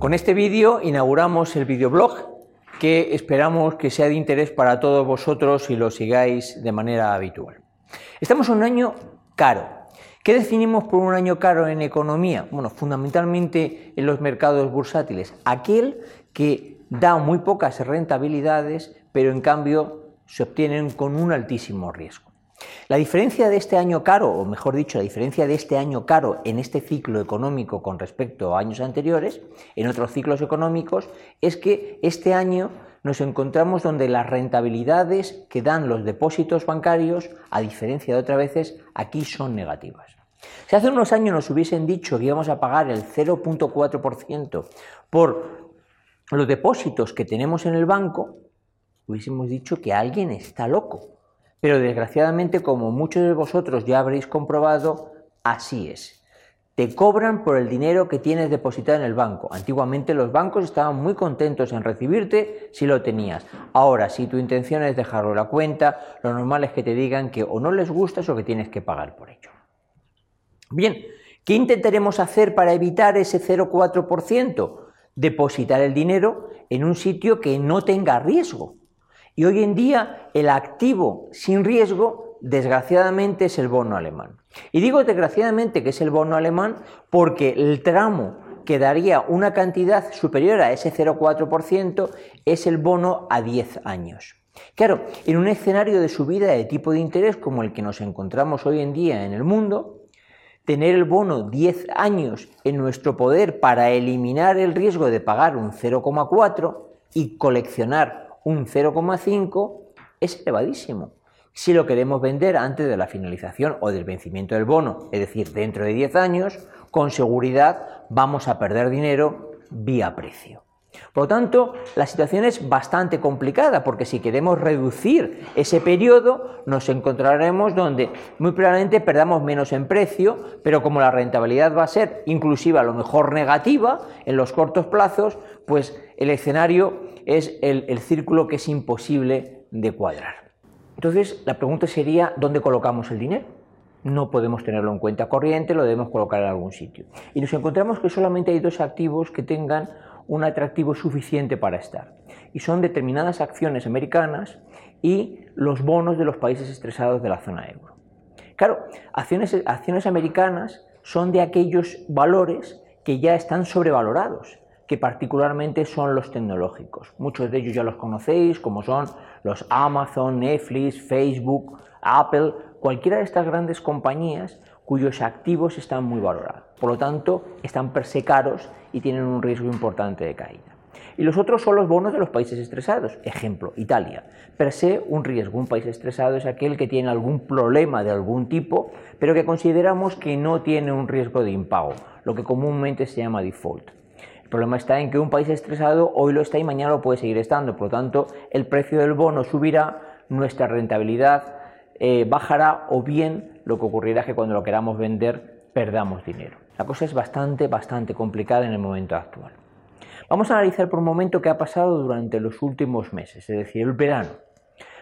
Con este vídeo inauguramos el videoblog que esperamos que sea de interés para todos vosotros y lo sigáis de manera habitual. Estamos en un año caro. ¿Qué definimos por un año caro en economía? Bueno, fundamentalmente en los mercados bursátiles. Aquel que da muy pocas rentabilidades, pero en cambio se obtienen con un altísimo riesgo. La diferencia de este año caro, o mejor dicho, la diferencia de este año caro en este ciclo económico con respecto a años anteriores, en otros ciclos económicos, es que este año nos encontramos donde las rentabilidades que dan los depósitos bancarios, a diferencia de otras veces, aquí son negativas. Si hace unos años nos hubiesen dicho que íbamos a pagar el 0.4% por los depósitos que tenemos en el banco, hubiésemos dicho que alguien está loco. Pero desgraciadamente, como muchos de vosotros ya habréis comprobado, así es. Te cobran por el dinero que tienes depositado en el banco. Antiguamente los bancos estaban muy contentos en recibirte si lo tenías. Ahora, si tu intención es dejarlo en la cuenta, lo normal es que te digan que o no les gustas o que tienes que pagar por ello. Bien, ¿qué intentaremos hacer para evitar ese 0,4%? Depositar el dinero en un sitio que no tenga riesgo. Y hoy en día el activo sin riesgo, desgraciadamente, es el bono alemán. Y digo desgraciadamente que es el bono alemán porque el tramo que daría una cantidad superior a ese 0,4% es el bono a 10 años. Claro, en un escenario de subida de tipo de interés como el que nos encontramos hoy en día en el mundo, tener el bono 10 años en nuestro poder para eliminar el riesgo de pagar un 0,4 y coleccionar un 0,5 es elevadísimo. Si lo queremos vender antes de la finalización o del vencimiento del bono, es decir, dentro de 10 años, con seguridad vamos a perder dinero vía precio. Por lo tanto, la situación es bastante complicada porque si queremos reducir ese periodo nos encontraremos donde muy probablemente perdamos menos en precio, pero como la rentabilidad va a ser inclusive a lo mejor negativa en los cortos plazos, pues el escenario es el, el círculo que es imposible de cuadrar. Entonces, la pregunta sería, ¿dónde colocamos el dinero? No podemos tenerlo en cuenta corriente, lo debemos colocar en algún sitio. Y nos encontramos que solamente hay dos activos que tengan un atractivo suficiente para estar. Y son determinadas acciones americanas y los bonos de los países estresados de la zona euro. Claro, acciones, acciones americanas son de aquellos valores que ya están sobrevalorados que particularmente son los tecnológicos. Muchos de ellos ya los conocéis, como son los Amazon, Netflix, Facebook, Apple, cualquiera de estas grandes compañías cuyos activos están muy valorados. Por lo tanto, están per se caros y tienen un riesgo importante de caída. Y los otros son los bonos de los países estresados. Ejemplo, Italia. Per se, un riesgo, un país estresado es aquel que tiene algún problema de algún tipo, pero que consideramos que no tiene un riesgo de impago, lo que comúnmente se llama default. El problema está en que un país estresado hoy lo está y mañana lo puede seguir estando. Por lo tanto, el precio del bono subirá, nuestra rentabilidad eh, bajará o bien lo que ocurrirá es que cuando lo queramos vender perdamos dinero. La cosa es bastante, bastante complicada en el momento actual. Vamos a analizar por un momento qué ha pasado durante los últimos meses, es decir, el verano.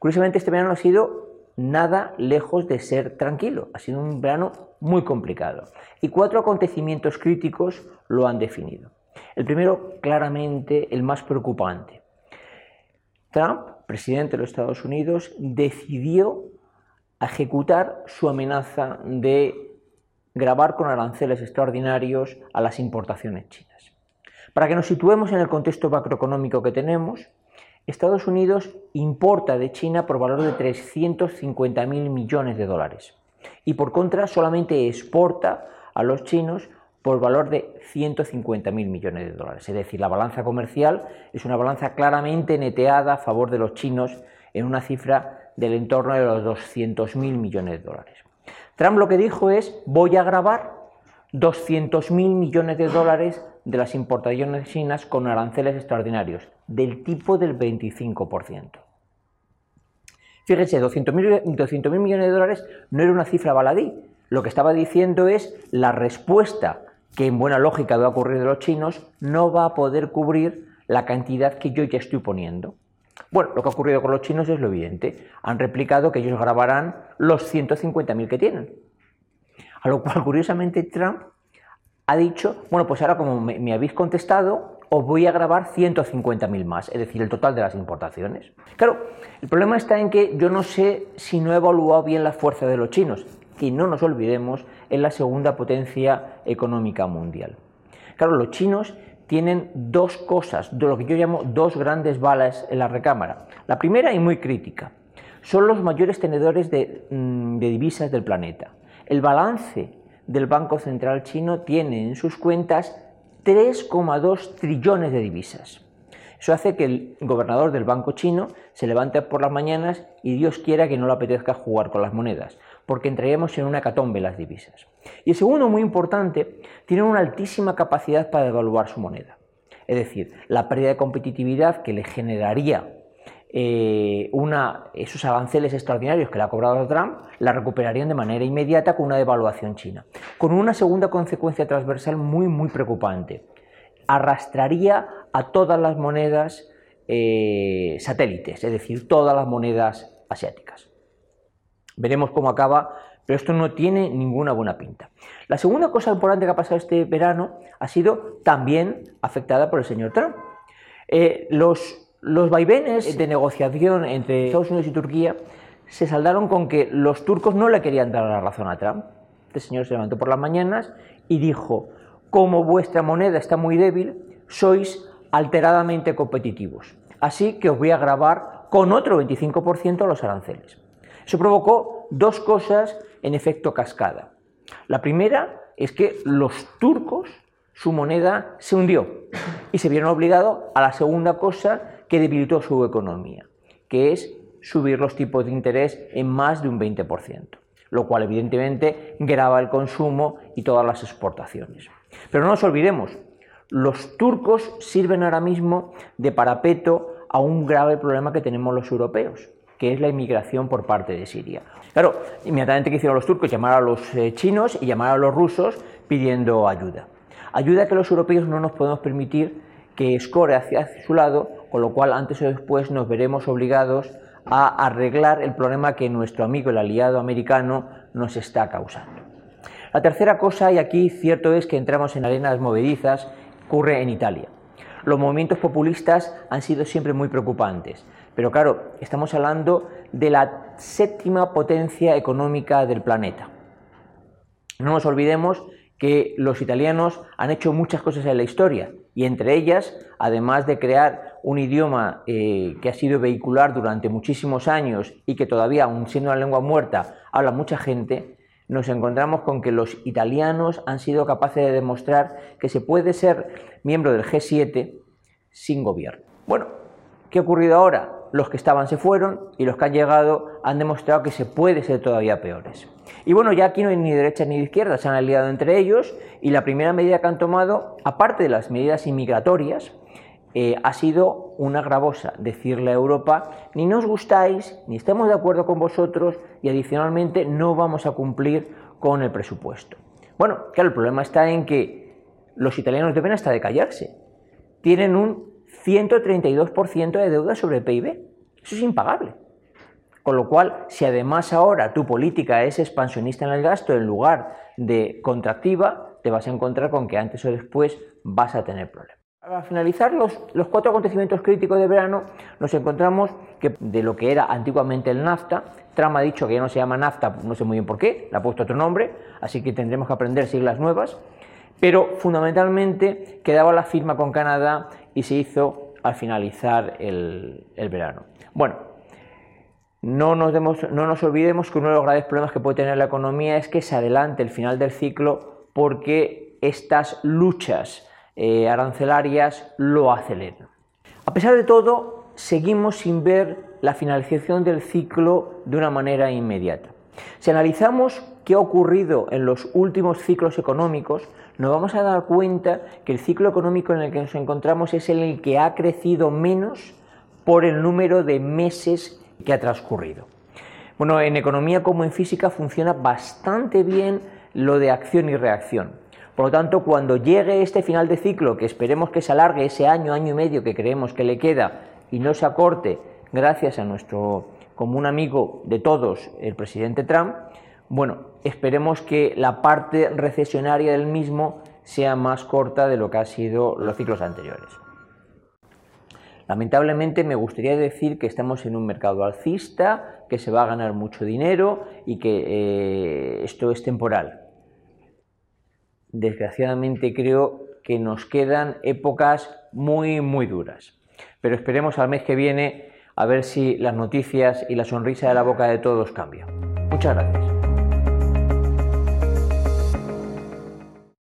Curiosamente, este verano ha sido nada lejos de ser tranquilo. Ha sido un verano muy complicado. Y cuatro acontecimientos críticos lo han definido. El primero, claramente, el más preocupante. Trump, presidente de los Estados Unidos, decidió ejecutar su amenaza de grabar con aranceles extraordinarios a las importaciones chinas. Para que nos situemos en el contexto macroeconómico que tenemos, Estados Unidos importa de China por valor de 350.000 millones de dólares y por contra solamente exporta a los chinos por valor de 150.000 millones de dólares. Es decir, la balanza comercial es una balanza claramente neteada a favor de los chinos en una cifra del entorno de los 200.000 millones de dólares. Trump lo que dijo es voy a grabar 200.000 millones de dólares de las importaciones chinas con aranceles extraordinarios, del tipo del 25%. Fíjense, 200.000 millones de dólares no era una cifra baladí. Lo que estaba diciendo es la respuesta que en buena lógica va a ocurrir de los chinos, no va a poder cubrir la cantidad que yo ya estoy poniendo. Bueno, lo que ha ocurrido con los chinos es lo evidente. Han replicado que ellos grabarán los 150.000 que tienen. A lo cual, curiosamente, Trump ha dicho, bueno, pues ahora como me, habéis contestado, os voy a grabar 150.000 más, es decir, el total de las importaciones. Claro, el problema está en que yo no sé si no he evaluado bien la fuerza de los chinos, y no nos olvidemos, es la segunda potencia económica mundial. Claro, los chinos tienen dos cosas, de lo que yo llamo dos grandes balas en la recámara. La primera y muy crítica, son los mayores tenedores de, mm, divisas del planeta. El balance del Banco Central chino tiene en sus cuentas 3,2 trillones de divisas. Eso hace que el gobernador del banco chino se levante por las mañanas y Dios quiera que no le apetezca jugar con las monedas, porque entraríamos en una catombe las divisas. Y el segundo, muy importante, tiene una altísima capacidad para devaluar su moneda. Es decir, la pérdida de competitividad que le generaría eh, esos aranceles extraordinarios que le ha cobrado Trump, la recuperarían de manera inmediata con una devaluación china. Con una segunda consecuencia transversal muy, muy preocupante. Arrastraría a todas las monedas eh, satélites, es decir, todas las monedas asiáticas. Veremos cómo acaba, pero esto no tiene ninguna buena pinta. La segunda cosa importante que ha pasado este verano ha sido también afectada por el señor Trump. Eh, los los vaivenes de negociación entre Estados Unidos y Turquía se saldaron con que los turcos no le querían dar la razón a Trump. Este señor se levantó por las mañanas y dijo, como vuestra moneda está muy débil, sois alteradamente competitivos. Así que os voy a grabar con otro 25% los aranceles. Eso provocó dos cosas en efecto cascada. La primera es que los turcos, su moneda se hundió y se vieron obligados a la segunda cosa que debilitó su economía, que es subir los tipos de interés en más de un 20%, lo cual evidentemente grava el consumo y todas las exportaciones. Pero no nos olvidemos, los turcos sirven ahora mismo de parapeto a un grave problema que tenemos los europeos, que es la inmigración por parte de Siria. Claro, inmediatamente que hicieron los turcos, llamar a los eh, chinos y llamar a los rusos pidiendo ayuda. Ayuda que los europeos no nos podemos permitir que escore hacia su lado, con lo cual antes o después nos veremos obligados a arreglar el problema que nuestro amigo, el aliado americano, nos está causando. La tercera cosa, y aquí cierto es que entramos en arenas movedizas, ocurre en Italia. Los movimientos populistas han sido siempre muy preocupantes, pero claro, estamos hablando de la séptima potencia económica del planeta. No nos olvidemos que los italianos han hecho muchas cosas en la historia y entre ellas, además de crear un idioma eh, que ha sido vehicular durante muchísimos años y que todavía, aun siendo una lengua muerta, habla mucha gente, nos encontramos con que los italianos han sido capaces de demostrar que se puede ser miembro del G7 sin gobierno. Bueno, ¿qué ha ocurrido ahora? los que estaban se fueron y los que han llegado han demostrado que se puede ser todavía peores. Y bueno, ya aquí no hay ni derecha ni izquierda, se han aliado entre ellos y la primera medida que han tomado, aparte de las medidas inmigratorias, eh, ha sido una gravosa, decirle a Europa, ni nos gustáis, ni estamos de acuerdo con vosotros y adicionalmente no vamos a cumplir con el presupuesto. Bueno, claro, el problema está en que los italianos deben hasta de callarse. Tienen un 132% de deuda sobre el PIB. Eso es impagable. Con lo cual, si además ahora tu política es expansionista en el gasto en lugar de contractiva, te vas a encontrar con que antes o después vas a tener problemas. Para finalizar los, los, cuatro acontecimientos críticos de verano, nos encontramos que de lo que era antiguamente el NAFTA, Trump ha dicho que ya no se llama NAFTA, no sé muy bien por qué, le ha puesto otro nombre, así que tendremos que aprender siglas nuevas, pero fundamentalmente quedaba la firma con Canadá y se hizo al finalizar el, verano. Bueno, no nos, no nos, olvidemos que uno de los graves problemas que puede tener la economía es que se adelante el final del ciclo porque estas luchas eh, arancelarias lo aceleran. A pesar de todo, seguimos sin ver la finalización del ciclo de una manera inmediata. Si analizamos qué ha ocurrido en los últimos ciclos económicos, nos vamos a dar cuenta que el ciclo económico en el que nos encontramos es el que ha crecido menos por el número de meses que ha transcurrido. Bueno, en economía como en física funciona bastante bien lo de acción y reacción. Por lo tanto, cuando llegue este final de ciclo, que esperemos que se alargue ese año, año y medio que creemos que le queda y no se acorte gracias a nuestro común amigo de todos, el presidente Trump, bueno, esperemos que la parte recesionaria del mismo sea más corta de lo que han sido los ciclos anteriores. Lamentablemente me gustaría decir que estamos en un mercado alcista, que se va a ganar mucho dinero y que eh, esto es temporal. Desgraciadamente creo que nos quedan épocas muy, muy duras. Pero esperemos al mes que viene a ver si las noticias y la sonrisa de la boca de todos cambian. Muchas gracias.